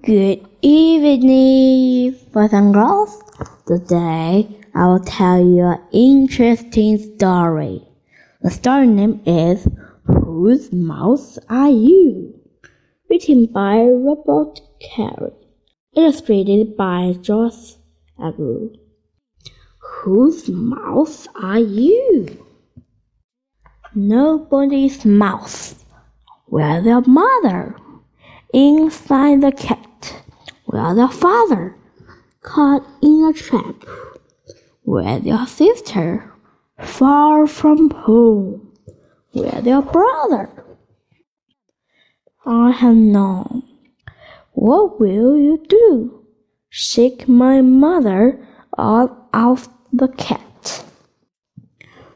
Good evening, boys and girls. Today I will tell you an interesting story. The story name is Whose Mouse Are You? Written by Robert Kraus. Illustrated by Jose Aruego. Whose mouse are you? Nobody's mouse. Where's your mother? Inside the cat. Where's your father? Caught in a trap. Where's your sister? Far from home. Where's your brother? I have known. What will you do? Shake my mother out of the cat.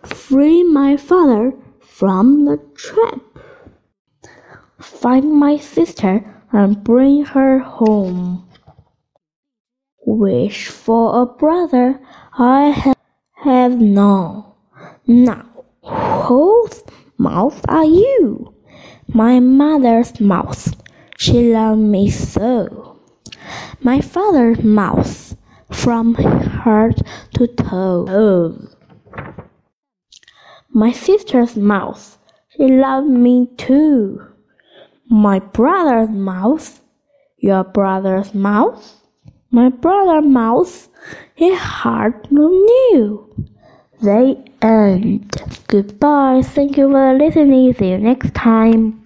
Free my father from the trap find my sister and bring her home. Wish for a brother I have, have none. Now, whose mouth are you? My mother's mouth. She loved me so. My father's mouth, from head to toe. My sister's mouth. She loved me too. My brother's mouse. Your brother's mouse? My brother mouse. His heart knew. They end. Goodbye. Thank you for listening. See you next time.